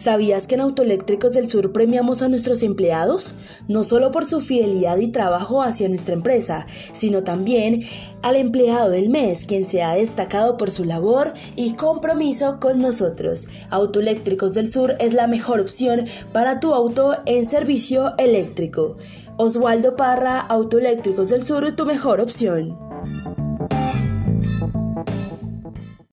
¿Sabías que en Autoeléctricos del Sur premiamos a nuestros empleados? No solo por su fidelidad y trabajo hacia nuestra empresa, sino también al empleado del mes, quien se ha destacado por su labor y compromiso con nosotros. Autoeléctricos del Sur es la mejor opción para tu auto en servicio eléctrico. Oswaldo Parra, Autoeléctricos del Sur, tu mejor opción.